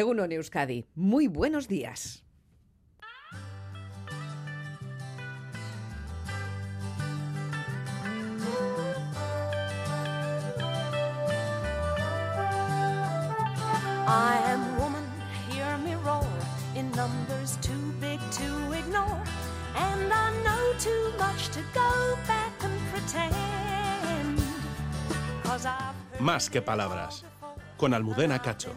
Egunon Euskadi, muy buenos días. I am woman, hear me roar in numbers too big to ignore. And I know too much to go back and pretend. Más que palabras, con Almudena Cacho.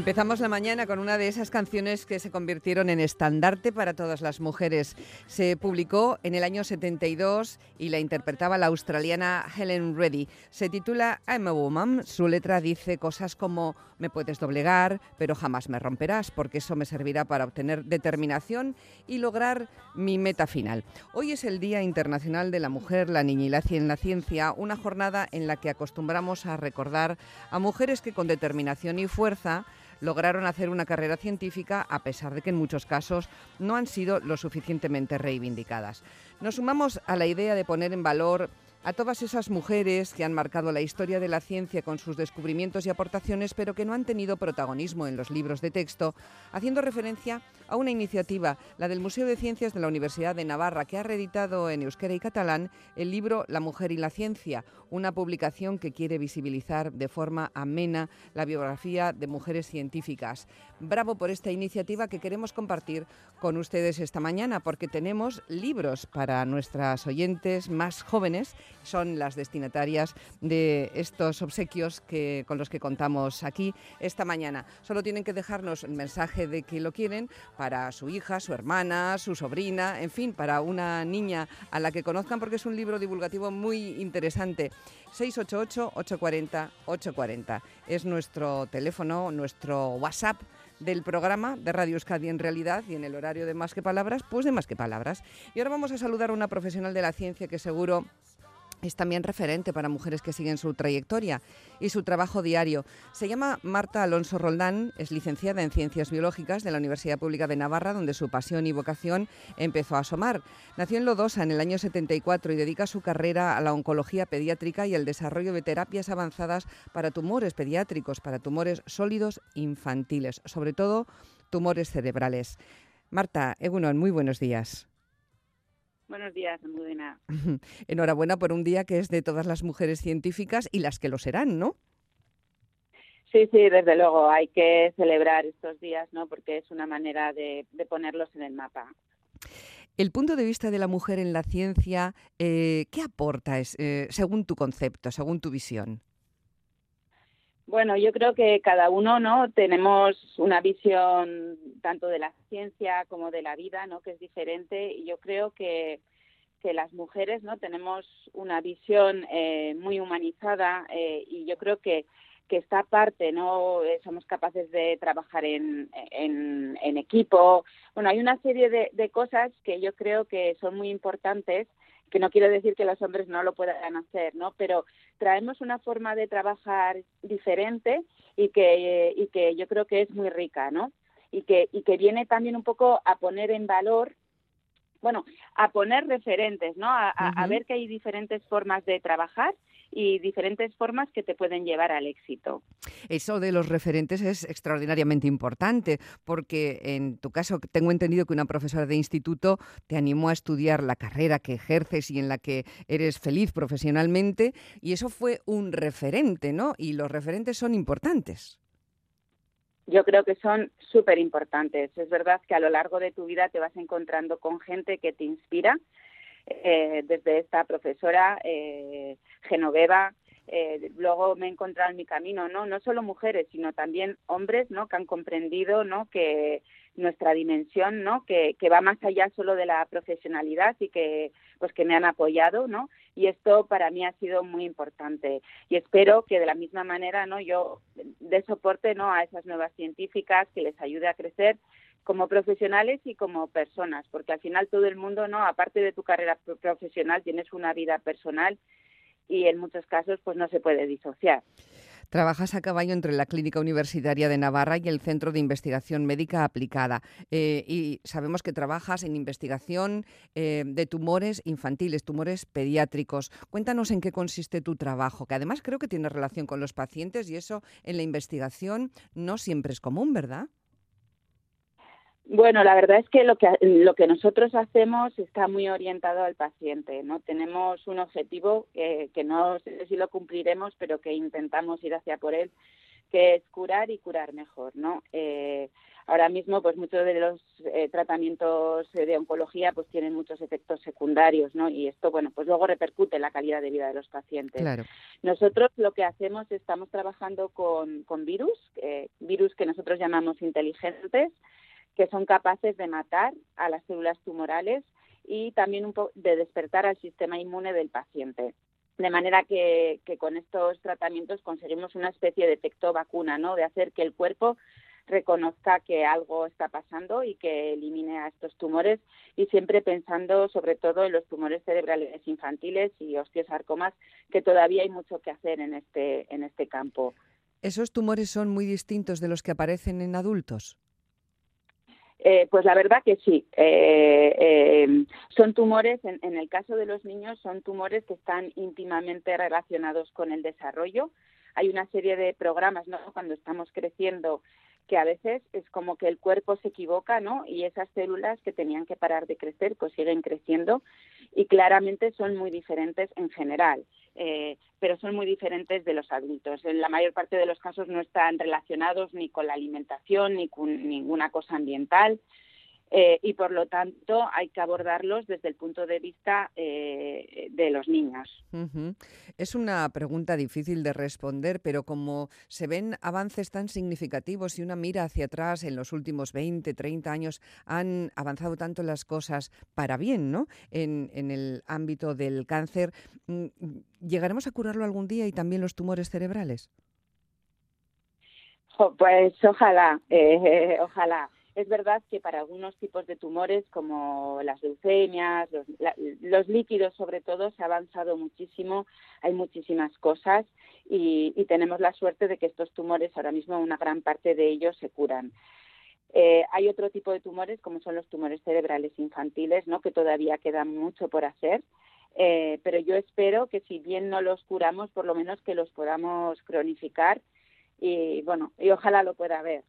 Empezamos la mañana con una de esas canciones que se convirtieron en estandarte para todas las mujeres. Se publicó en el año 72 y la interpretaba la australiana Helen Reddy. Se titula I'm a Woman. Su letra dice cosas como me puedes doblegar, pero jamás me romperás, porque eso me servirá para obtener determinación y lograr mi meta final. Hoy es el Día Internacional de la Mujer, la Niña y la la Ciencia, una jornada en la que acostumbramos a recordar a mujeres que con determinación y fuerza lograron hacer una carrera científica a pesar de que en muchos casos no han sido lo suficientemente reivindicadas. Nos sumamos a la idea de poner en valor a todas esas mujeres que han marcado la historia de la ciencia con sus descubrimientos y aportaciones, pero que no han tenido protagonismo en los libros de texto, haciendo referencia a una iniciativa, la del Museo de Ciencias de la Universidad de Navarra, que ha reeditado en euskera y catalán el libro La mujer y la ciencia, una publicación que quiere visibilizar de forma amena la biografía de mujeres científicas. Bravo por esta iniciativa que queremos compartir con ustedes esta mañana, porque tenemos libros para nuestras oyentes más jóvenes, son las destinatarias de estos obsequios que, con los que contamos aquí esta mañana. Solo tienen que dejarnos el mensaje de que lo quieren para su hija, su hermana, su sobrina, en fin, para una niña a la que conozcan, porque es un libro divulgativo muy interesante. 688-840-840 es nuestro teléfono, nuestro WhatsApp del programa de Radio Euskadi en realidad y en el horario de Más que Palabras, pues de Más que Palabras. Y ahora vamos a saludar a una profesional de la ciencia que seguro es también referente para mujeres que siguen su trayectoria y su trabajo diario. Se llama Marta Alonso Roldán, es licenciada en Ciencias Biológicas de la Universidad Pública de Navarra, donde su pasión y vocación empezó a asomar. Nació en Lodosa en el año 74 y dedica su carrera a la oncología pediátrica y el desarrollo de terapias avanzadas para tumores pediátricos, para tumores sólidos infantiles, sobre todo tumores cerebrales. Marta, Egunon, muy buenos días. Buenos días, Almudena. Enhorabuena por un día que es de todas las mujeres científicas y las que lo serán, ¿no? Sí, sí, desde luego, hay que celebrar estos días, ¿no? Porque es una manera de, de ponerlos en el mapa. El punto de vista de la mujer en la ciencia, eh, ¿qué aporta es, eh, según tu concepto, según tu visión? Bueno, yo creo que cada uno, ¿no? Tenemos una visión tanto de la ciencia como de la vida, ¿no? Que es diferente y yo creo que que las mujeres, ¿no? Tenemos una visión eh, muy humanizada eh, y yo creo que que esta parte no Eh, somos capaces de trabajar en, en, en equipo. Bueno, hay una serie de, de cosas que yo creo que son muy importantes que no quiero decir que los hombres no lo puedan hacer, ¿no? Pero traemos una forma de trabajar diferente y que, y que yo creo que es muy rica, ¿no? Y que, y que viene también un poco a poner en valor, bueno, a poner referentes, ¿no? A, a- ver que hay diferentes formas de trabajar y diferentes formas que te pueden llevar al éxito. Eso de los referentes es extraordinariamente importante, porque en tu caso tengo entendido que una profesora de instituto te animó a estudiar la carrera que ejerces y en la que eres feliz profesionalmente, y eso fue un referente, ¿no? Y los referentes son importantes. Yo creo que son súper importantes. Es verdad que a lo largo de tu vida te vas encontrando con gente que te inspira, eh, desde esta profesora eh, Genoveva. eh, luego me he encontrado en mi camino, ¿no? No solo mujeres, sino también hombres, ¿no? Que han comprendido, ¿no? Que, nuestra dimensión, ¿no? Que, va más allá solo de la profesionalidad y que pues que me han apoyado, ¿no? Y esto para mí ha sido muy importante y espero que de la misma manera, ¿no? Yo dé soporte, ¿no? A esas nuevas científicas que les ayude a crecer como profesionales y como personas, porque al final todo el mundo, ¿no? Aparte de tu carrera profesional, tienes una vida personal y en muchos casos pues no se puede disociar. Trabajas a caballo entre la Clínica Universitaria de Navarra y el Centro de Investigación Médica Aplicada. Eh, y sabemos que trabajas en investigación eh, de tumores infantiles, tumores pediátricos. Cuéntanos en qué consiste tu trabajo, que además creo que tiene relación con los pacientes y eso en la investigación no siempre es común, ¿verdad? Bueno, la verdad es que lo que lo que nosotros hacemos está muy orientado al paciente, ¿no? Tenemos un objetivo que no sé si lo cumpliremos, pero que intentamos ir hacia por él, que es curar y curar mejor, ¿no? Eh, ahora mismo, pues muchos de los eh, tratamientos de oncología, pues tienen muchos efectos secundarios, ¿no? Y esto, bueno, pues luego repercute en la calidad de vida de los pacientes. Claro. Nosotros lo que hacemos, estamos trabajando con, con virus, eh, virus que nosotros llamamos inteligentes que son capaces de matar a las células tumorales y también un de despertar al sistema inmune del paciente. De manera que, que, con estos tratamientos conseguimos una especie de efecto vacuna, ¿no? De hacer que el cuerpo reconozca que algo está pasando y que elimine a estos tumores y siempre pensando sobre todo en los tumores cerebrales infantiles y osteosarcomas que todavía hay mucho que hacer en este en este campo. ¿Esos tumores son muy distintos de los que aparecen en adultos? Eh, pues la verdad que sí. Eh, eh, son tumores, en, en, el caso de los niños, son tumores que están íntimamente relacionados con el desarrollo. Hay una serie de programas, ¿no? Cuando estamos creciendo, que a veces es como que el cuerpo se equivoca, ¿no? Y esas células que tenían que parar de crecer, pues siguen creciendo y claramente son muy diferentes en general eh, pero son muy diferentes de los adultos. En la mayor parte de los casos no están relacionados ni con la alimentación ni con ninguna cosa ambiental. Eh, y por lo tanto hay que abordarlos desde el punto de vista eh, de los niños. Uh -huh. Es una pregunta difícil de responder, pero como se ven avances tan significativos y una mira hacia atrás en los últimos 20, 30 años, han avanzado tanto las cosas para bien ¿no? en, en el ámbito del cáncer, mm, ¿llegaremos a curarlo algún día y también los tumores cerebrales? Pues ojalá, eh, ojalá es verdad que para algunos tipos de tumores como las leucemias, los, líquidos sobre todo, se ha avanzado muchísimo, hay muchísimas cosas y, y, tenemos la suerte de que estos tumores ahora mismo una gran parte de ellos se curan. Eh, hay otro tipo de tumores como son los tumores cerebrales infantiles, ¿no? que todavía queda mucho por hacer. Eh, pero yo espero que si bien no los curamos, por lo menos que los podamos cronificar y bueno, y ojalá lo pueda ver.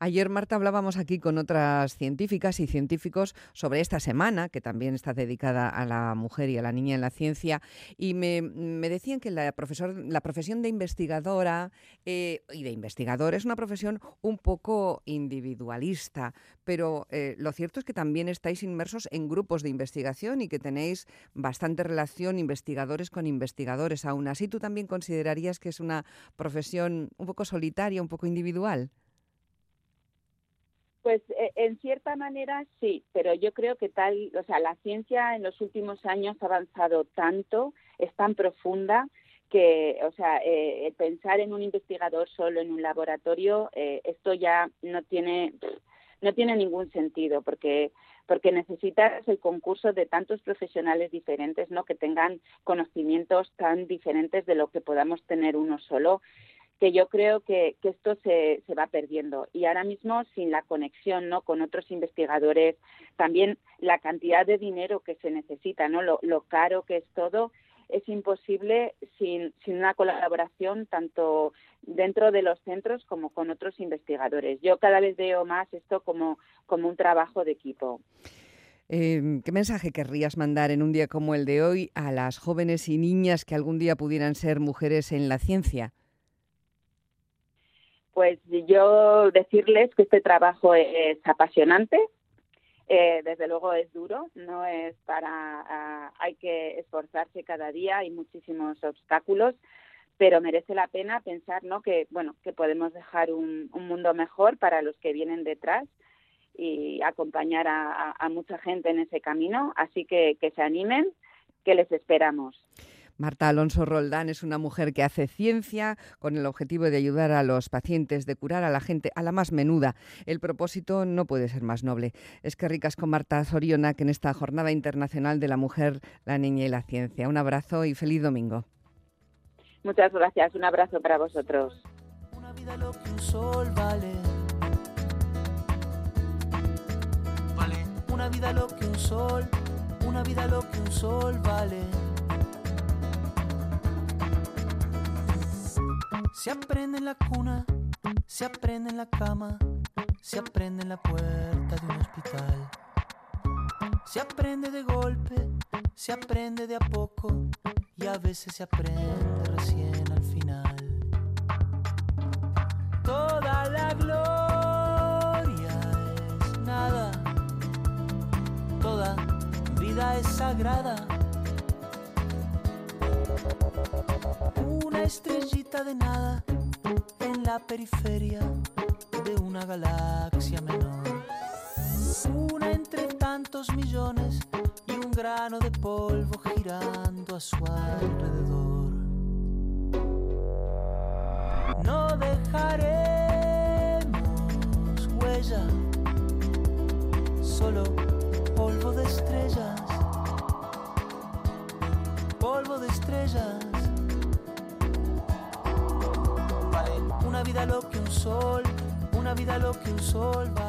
Ayer, Marta, hablábamos aquí con otras científicas y científicos sobre esta semana, que también está dedicada a la mujer y a la niña en la ciencia, y me, me decían que la, profesor, profesión de investigadora eh, y de investigador es una profesión un poco individualista, pero eh, lo cierto es que también estáis inmersos en grupos de investigación y que tenéis bastante relación investigadores con investigadores. Aún así, ¿tú también considerarías que es una profesión un poco solitaria, un poco individual? Pues eh, en cierta manera sí, pero yo creo que tal, o sea, la ciencia en los últimos años ha avanzado tanto, es tan profunda que, o sea, eh, pensar en un investigador solo en un laboratorio, eh, esto ya no tiene no tiene ningún sentido porque porque necesitas el concurso de tantos profesionales diferentes, ¿no? Que tengan conocimientos tan diferentes de lo que podamos tener uno solo que yo creo que, que esto se, se, va perdiendo. Y ahora mismo, sin la conexión ¿no? con otros investigadores, también la cantidad de dinero que se necesita, ¿no? lo, caro que es todo, es imposible sin, sin una colaboración tanto dentro de los centros como con otros investigadores. Yo cada vez veo más esto como, como un trabajo de equipo. Eh, ¿Qué mensaje querrías mandar en un día como el de hoy a las jóvenes y niñas que algún día pudieran ser mujeres en la ciencia? Pues yo decirles que este trabajo es apasionante, eh, desde luego es duro, no es para, uh, hay que esforzarse cada día, hay muchísimos obstáculos, pero merece la pena pensar, ¿no? Que bueno, que podemos dejar un, un mundo mejor para los que vienen detrás y acompañar a- a mucha gente en ese camino. Así que que se animen, que les esperamos. Marta Alonso Roldán es una mujer que hace ciencia con el objetivo de ayudar a los pacientes, de curar a la gente, a la más menuda. El propósito no puede ser más noble. Es que ricas con Marta Zoriona, que en esta Jornada Internacional de la Mujer, la Niña y la Ciencia. Un abrazo y feliz domingo. Muchas gracias. Un abrazo para vosotros. Una vida lo que un sol vale. Vale. Una vida lo que un sol, una vida lo que un sol vale. Se aprende en la cuna, se aprende en la cama, se aprende en la puerta de un hospital. Se aprende de golpe, se aprende de a poco y a veces se aprende recién al final. Toda la gloria es nada, toda vida es sagrada. Una estrellita de nada en la periferia de una galaxia menor. Una entre tantos millones y un grano de polvo girando a su alrededor. No dejaremos huella, solo polvo de estrellas, de estrellas. Vale, Una vida lo que un sol, una vida lo que un sol vale.